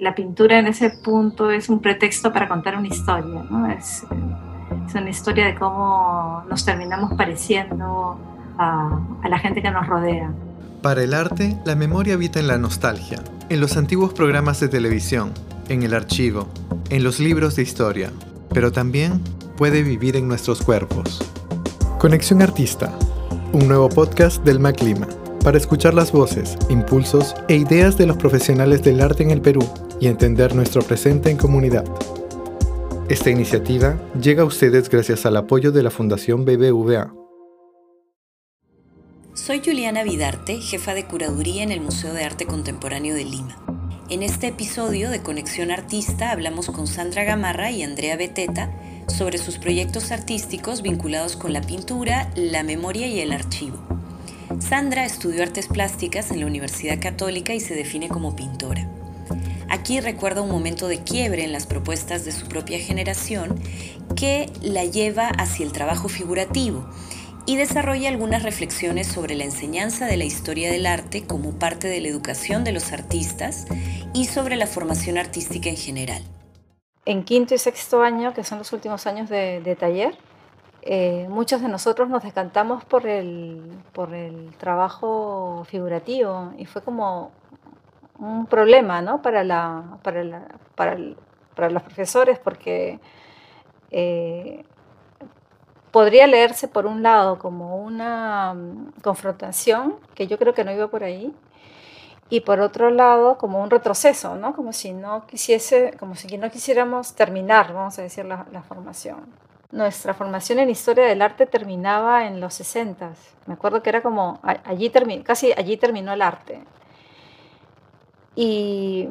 la pintura en ese punto es un pretexto para contar una historia, ¿no? Es, es una historia de cómo nos terminamos pareciendo a, a la gente que nos rodea. Para el arte, la memoria habita en la nostalgia, en los antiguos programas de televisión, en el archivo, en los libros de historia, pero también puede vivir en nuestros cuerpos. Conexión Artista, un nuevo podcast del MacLima, para escuchar las voces, impulsos e ideas de los profesionales del arte en el Perú y entender nuestro presente en comunidad. Esta iniciativa llega a ustedes gracias al apoyo de la Fundación BBVA. Soy Juliana Vidarte, jefa de curaduría en el Museo de Arte Contemporáneo de Lima. En este episodio de Conexión Artista hablamos con Sandra Gamarra y Andrea Beteta sobre sus proyectos artísticos vinculados con la pintura, la memoria y el archivo. Sandra estudió artes plásticas en la Universidad Católica y se define como pintora. Aquí recuerda un momento de quiebre en las propuestas de su propia generación que la lleva hacia el trabajo figurativo y desarrolla algunas reflexiones sobre la enseñanza de la historia del arte como parte de la educación de los artistas y sobre la formación artística en general. En quinto y sexto año, que son los últimos años de, taller, eh, muchos de nosotros nos decantamos por el, por el trabajo figurativo y fue como un problema ¿no? para, la, para, para, para los profesores porque eh, podría leerse por un lado como una mm, confrontación, que yo creo que no iba por ahí, y por otro lado como un retroceso, ¿no? Como si no quisiese, como si no quisiéramos terminar, vamos a decir, la, formación. Nuestra formación en historia del arte terminaba en los 60. Me acuerdo que era como allí casi allí terminó el arte. Y,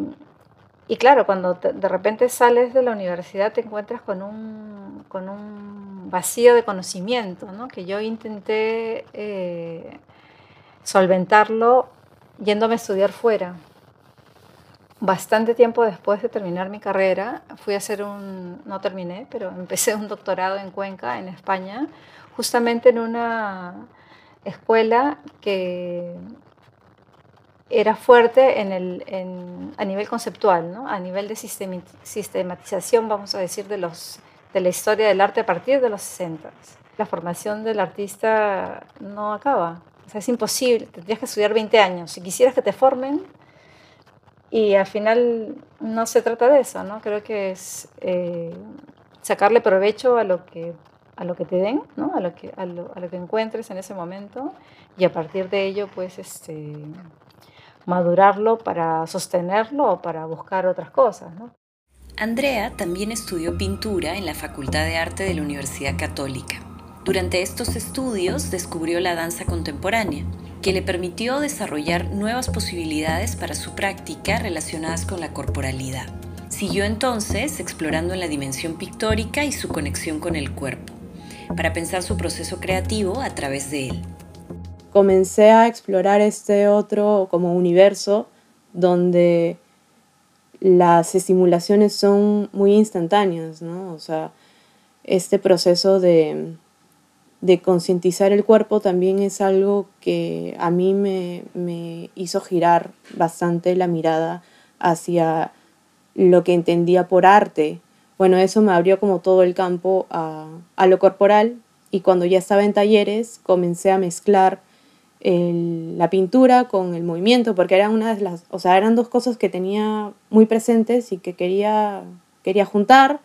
claro, cuando de repente sales de la universidad te encuentras con un, con un vacío de conocimiento, ¿no? que yo intenté eh, solventarlo yéndome a estudiar fuera. Bastante tiempo después de terminar mi carrera, fui a hacer un, no terminé, pero empecé un doctorado en Cuenca, en España, justamente en una escuela que era fuerte en el, a nivel conceptual, ¿no? a nivel de sistematización, vamos a decir, de, los, de la historia del arte a partir de los 60. La formación del artista no acaba. O sea, es imposible, tendrías que estudiar 20 años. Si quisieras que te formen, y al final no se trata de eso, ¿no? Creo que es eh, sacarle provecho a lo que a lo que te den, ¿no? a, lo que, a, lo, a lo que encuentres en ese momento y a partir de ello, pues, este, madurarlo para sostenerlo o para buscar otras cosas. Andrea también estudió pintura en la Facultad de Arte de la Universidad Católica. Durante estos estudios descubrió la danza contemporánea, que le permitió desarrollar nuevas posibilidades para su práctica relacionadas con la corporalidad. Siguió entonces explorando en la dimensión pictórica y su conexión con el cuerpo, para pensar su proceso creativo a través de él comencé a explorar este otro como universo donde las estimulaciones son muy instantáneas, ¿no? O sea, este proceso de, de concientizar el cuerpo también es algo que a mí me, me, hizo girar bastante la mirada hacia lo que entendía por arte. Bueno, eso me abrió como todo el campo a, a lo corporal y cuando ya estaba en talleres comencé a mezclar la pintura con el movimiento, porque eran una de las, o sea, eran dos cosas que tenía muy presentes y que quería, quería juntar.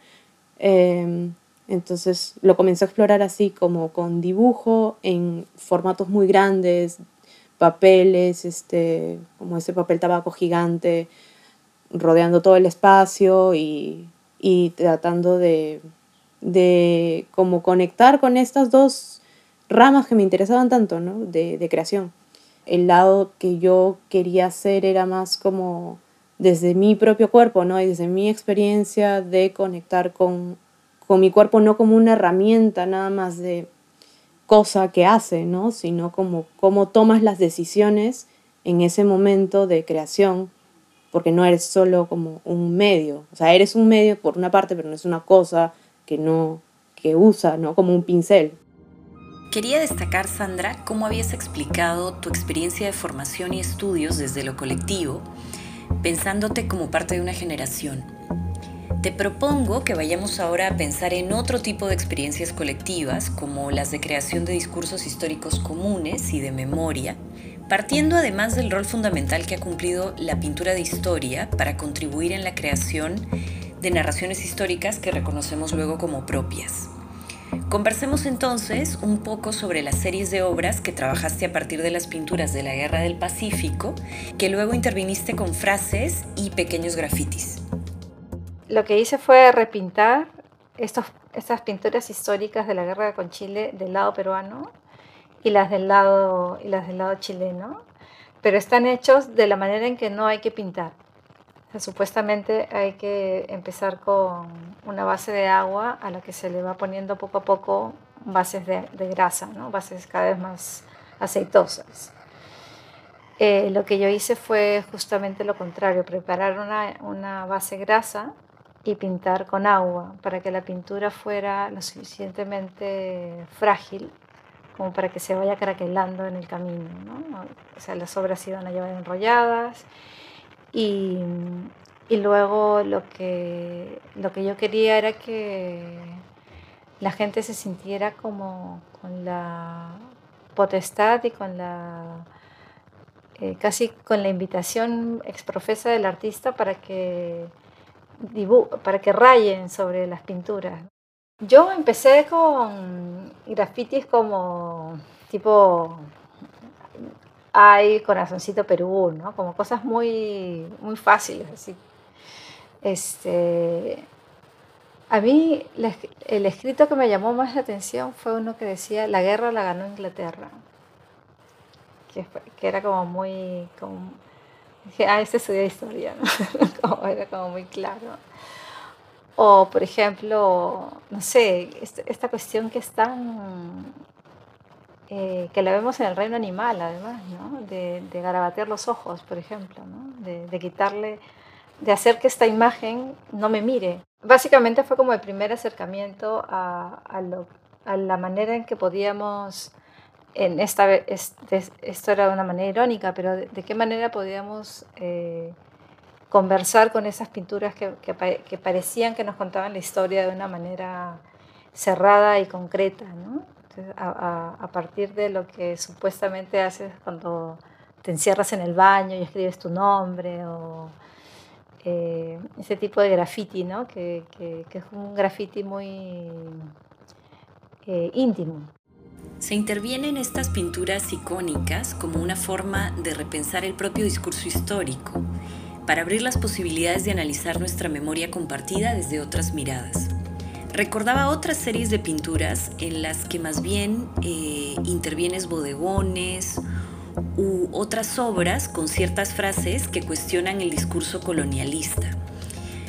Em, entonces lo comencé a explorar así como con dibujo en formatos muy grandes, papeles, este, como ese papel tabaco gigante, rodeando todo el espacio y, tratando de, de conectar con estas dos ramas que me interesaban tanto, ¿no? De, creación. El lado que yo quería hacer era más como desde mi propio cuerpo, ¿no? Y desde mi experiencia de conectar con, con mi cuerpo, no como una herramienta nada más de cosa que hace, ¿no? Sino como cómo tomas las decisiones en ese momento de creación, porque no eres solo como un medio, o sea, eres un medio por una parte, pero no es una cosa que no que usa, ¿no? Como un pincel. Quería destacar, Sandra, cómo habías explicado tu experiencia de formación y estudios desde lo colectivo, pensándote como parte de una generación. Te propongo que vayamos ahora a pensar en otro tipo de experiencias colectivas, como las de creación de discursos históricos comunes y de memoria, partiendo además del rol fundamental que ha cumplido la pintura de historia para contribuir en la creación de narraciones históricas que reconocemos luego como propias. Conversemos entonces un poco sobre las series de obras que trabajaste a partir de las pinturas de la Guerra del Pacífico, que luego interviniste con frases y pequeños grafitis. Lo que hice fue repintar estas pinturas históricas de la guerra con Chile del lado peruano y las del lado, y las del lado chileno, pero están hechos de la manera en que no hay que pintar supuestamente hay que empezar con una base de agua a la que se le va poniendo poco a poco bases de, grasa, ¿no? bases cada vez más aceitosas. Eh, lo que yo hice fue justamente lo contrario, preparar una, una, base grasa y pintar con agua para que la pintura fuera lo suficientemente frágil como para que se vaya craquelando en el camino. ¿no? O sea, las obras iban a llevar enrolladas y, y luego lo que, lo que yo quería era que la gente se sintiera como con la potestad y con la eh, casi con la invitación exprofesa del artista para que para que rayen sobre las pinturas. Yo empecé con grafitis como tipo hay Corazoncito Perú, ¿no? Como cosas muy, muy fáciles, así. Este, a mí el escrito que me llamó más la atención fue uno que decía, la guerra la ganó Inglaterra, que, que era como muy, como, dije, ah, estudió historia, ¿no? era como muy claro. O, por ejemplo, no sé, esta, esta cuestión que es tan eh, que la vemos en el reino animal, además, ¿no? de, garabatear los ojos, por ejemplo, ¿no? de, quitarle, de hacer que esta imagen no me mire. Básicamente fue como el primer acercamiento a, a, la manera en que podíamos, en esta esto era de una manera irónica, pero de, qué manera podíamos eh, conversar con esas pinturas que, que, que parecían que nos contaban la historia de una manera cerrada y concreta, ¿no? A, partir de lo que supuestamente haces cuando te encierras en el baño y escribes tu nombre o eh, ese tipo de graffiti, ¿no? que, es un graffiti muy eh, íntimo. Se interviene en estas pinturas icónicas como una forma de repensar el propio discurso histórico, para abrir las posibilidades de analizar nuestra memoria compartida desde otras miradas recordaba otras series de pinturas en las que más bien eh, intervienes bodegones u otras obras con ciertas frases que cuestionan el discurso colonialista.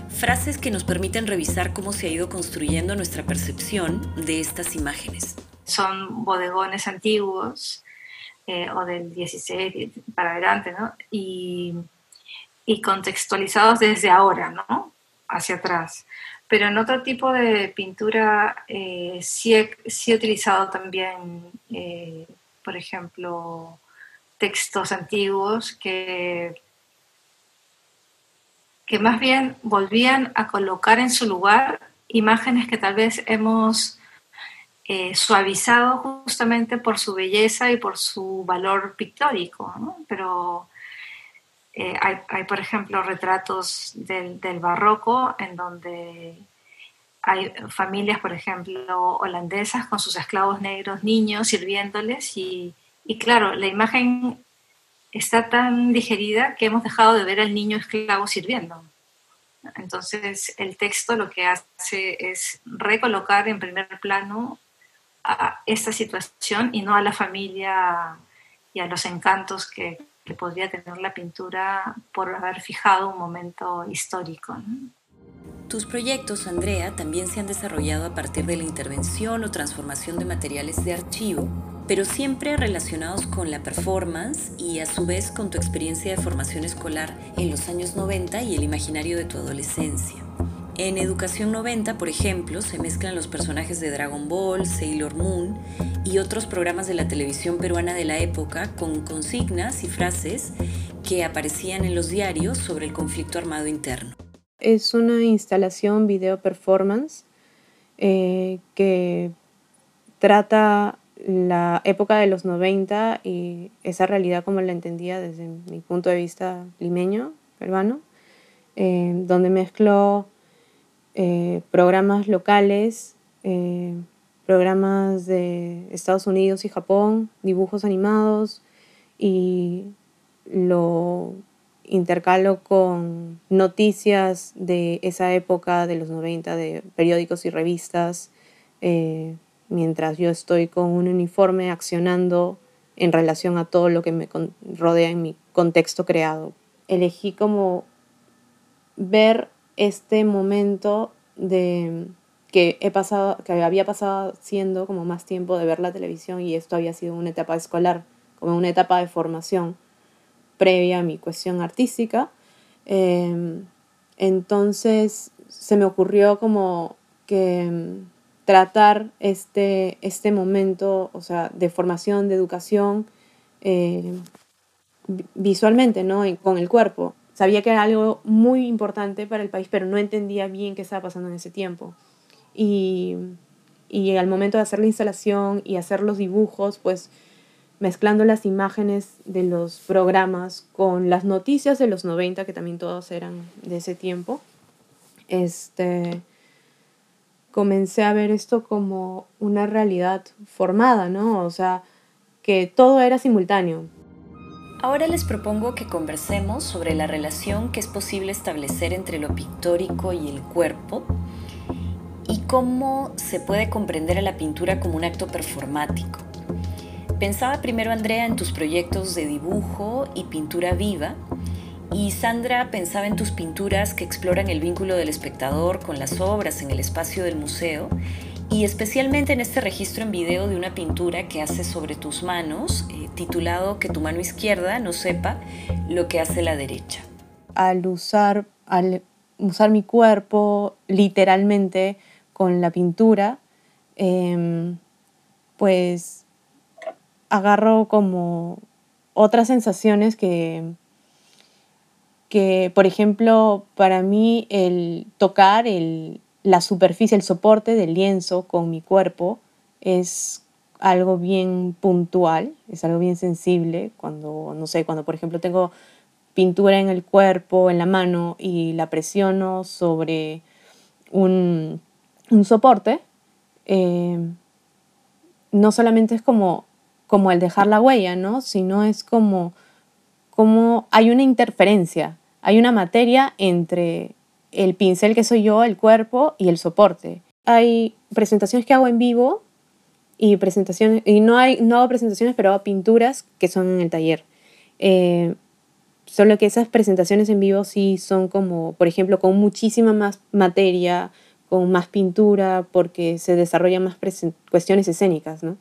Frases que nos permiten revisar cómo se ha ido construyendo nuestra percepción de estas imágenes. Son bodegones antiguos eh, o del 16 para adelante, ¿no? Y, y contextualizados desde ahora, ¿no? Hacia atrás. Pero en otro tipo de pintura eh, sí, he, utilizado también, eh, por ejemplo, textos antiguos que, que más bien volvían a colocar en su lugar imágenes que tal vez hemos eh, suavizado justamente por su belleza y por su valor pictórico, ¿no? pero eh, hay, por ejemplo, retratos del, barroco en donde hay familias, por ejemplo, holandesas con sus esclavos negros niños sirviéndoles y, claro, la imagen está tan digerida que hemos dejado de ver al niño esclavo sirviendo. Entonces, el texto lo que hace es recolocar en primer plano a esta situación y no a la familia y a los encantos que, que podría tener la pintura por haber fijado un momento histórico. Tus proyectos, Andrea, también se han desarrollado a partir de la intervención o transformación de materiales de archivo, pero siempre relacionados con la performance y a su vez con tu experiencia de formación escolar en los años 90 y el imaginario de tu adolescencia. En Educación 90, por ejemplo, se mezclan los personajes de Dragon Ball, Sailor Moon y otros programas de la televisión peruana de la época con consignas y frases que aparecían en los diarios sobre el conflicto armado interno. Es una instalación video performance eh, que trata la época de los 90 y esa realidad como la entendía desde mi punto de vista limeño, peruano, eh, donde mezcló eh, programas locales, programas de Estados Unidos y Japón, dibujos animados y lo intercalo con noticias de esa época, de los 90, de periódicos y revistas, eh, mientras yo estoy con un uniforme accionando en relación a todo lo que me rodea en mi contexto creado. Elegí como ver este momento de que he pasado, que había pasado siendo como más tiempo de ver la televisión y esto había sido una etapa escolar, como una etapa de formación previa a mi cuestión artística. Em, entonces se me ocurrió como que em, tratar este, este momento, o sea, de formación, de educación, em, visualmente, ¿no? con el cuerpo. Sabía que era algo muy importante para el país, pero no entendía bien qué estaba pasando en ese tiempo. Y, y al momento de hacer la instalación y hacer los dibujos, pues mezclando las imágenes de los programas con las noticias de los 90, que también todos eran de ese tiempo, este, comencé a ver esto como una realidad formada, ¿no? O sea, que todo era simultáneo. Ahora les propongo que conversemos sobre la relación que es posible establecer entre lo pictórico y el cuerpo y cómo se puede comprender a la pintura como un acto performático. Pensaba primero, Andrea, en tus proyectos de dibujo y pintura viva, y Sandra pensaba en tus pinturas que exploran el vínculo del espectador con las obras en el espacio del museo, y especialmente en este registro en video de una pintura que hace sobre tus manos, eh, titulado Que tu mano izquierda no sepa lo que hace la derecha. Al usar, al usar mi cuerpo literalmente con la pintura, em, pues agarro como otras sensaciones que, que por ejemplo, para mí el tocar el, la superficie, el soporte del lienzo con mi cuerpo es algo bien puntual, es algo bien sensible, cuando, no sé, cuando por ejemplo tengo pintura en el cuerpo, en la mano y la presiono sobre un, soporte, eh, no solamente es como como el dejar la huella, ¿no? Sino es como, como hay una interferencia, hay una materia entre el pincel que soy yo, el cuerpo y el soporte. Hay presentaciones que hago en vivo y presentaciones, y no, hay, no hago presentaciones, pero hago pinturas que son en el taller. Eh, solo que esas presentaciones en vivo sí son como, por ejemplo, con muchísima más materia, con más pintura, porque se desarrollan más cuestiones escénicas, ¿no?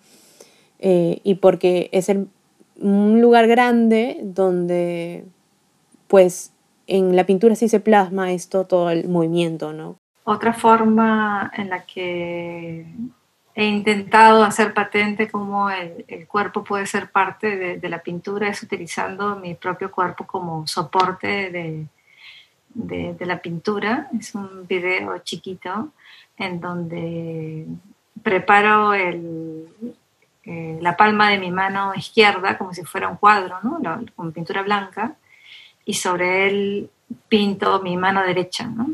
Eh, y porque es un lugar grande donde pues en la pintura sí se plasma esto, todo el movimiento, ¿no? Otra forma en la que he intentado hacer patente cómo el, cuerpo puede ser parte de, la pintura es utilizando mi propio cuerpo como soporte de, de, la pintura. Es un video chiquito en donde preparo el, eh, la palma de mi mano izquierda como si fuera un cuadro, ¿no? con pintura blanca, y sobre él pinto mi mano derecha, ¿no?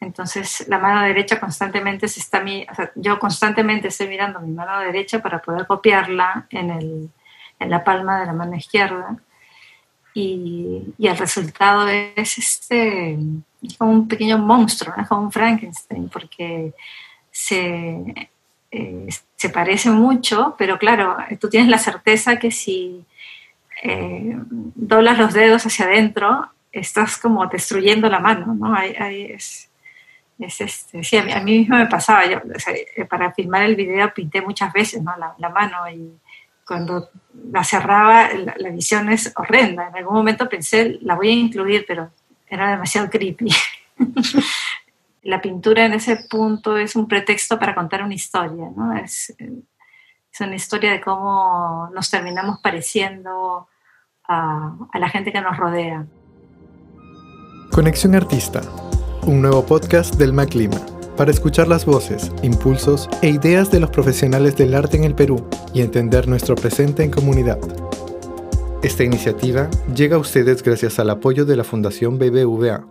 Entonces la mano derecha constantemente se está, o sea, yo constantemente estoy mirando mi mano derecha para poder copiarla en, el, en la palma de la mano izquierda. Y, y, el resultado es este, como un pequeño monstruo, ¿no? como un Frankenstein, porque se, eh, se parece mucho, pero claro, tú tienes la certeza que si eh, doblas los dedos hacia adentro, estás como destruyendo la mano, ¿no? es, este, sí, a mí, a mismo me pasaba, yo, eh, para filmar el video pinté muchas veces ¿no? la, mano y cuando la cerraba la, la, visión es horrenda. En algún momento pensé, la voy a incluir, pero era demasiado creepy. la pintura en ese punto es un pretexto para contar una historia, ¿no? Es, es una historia de cómo nos terminamos pareciendo a, a la gente que nos rodea. Conexión Artista, un nuevo podcast del MacLima para escuchar las voces, impulsos e ideas de los profesionales del arte en el Perú y entender nuestro presente en comunidad. Esta iniciativa llega a ustedes gracias al apoyo de la Fundación BBVA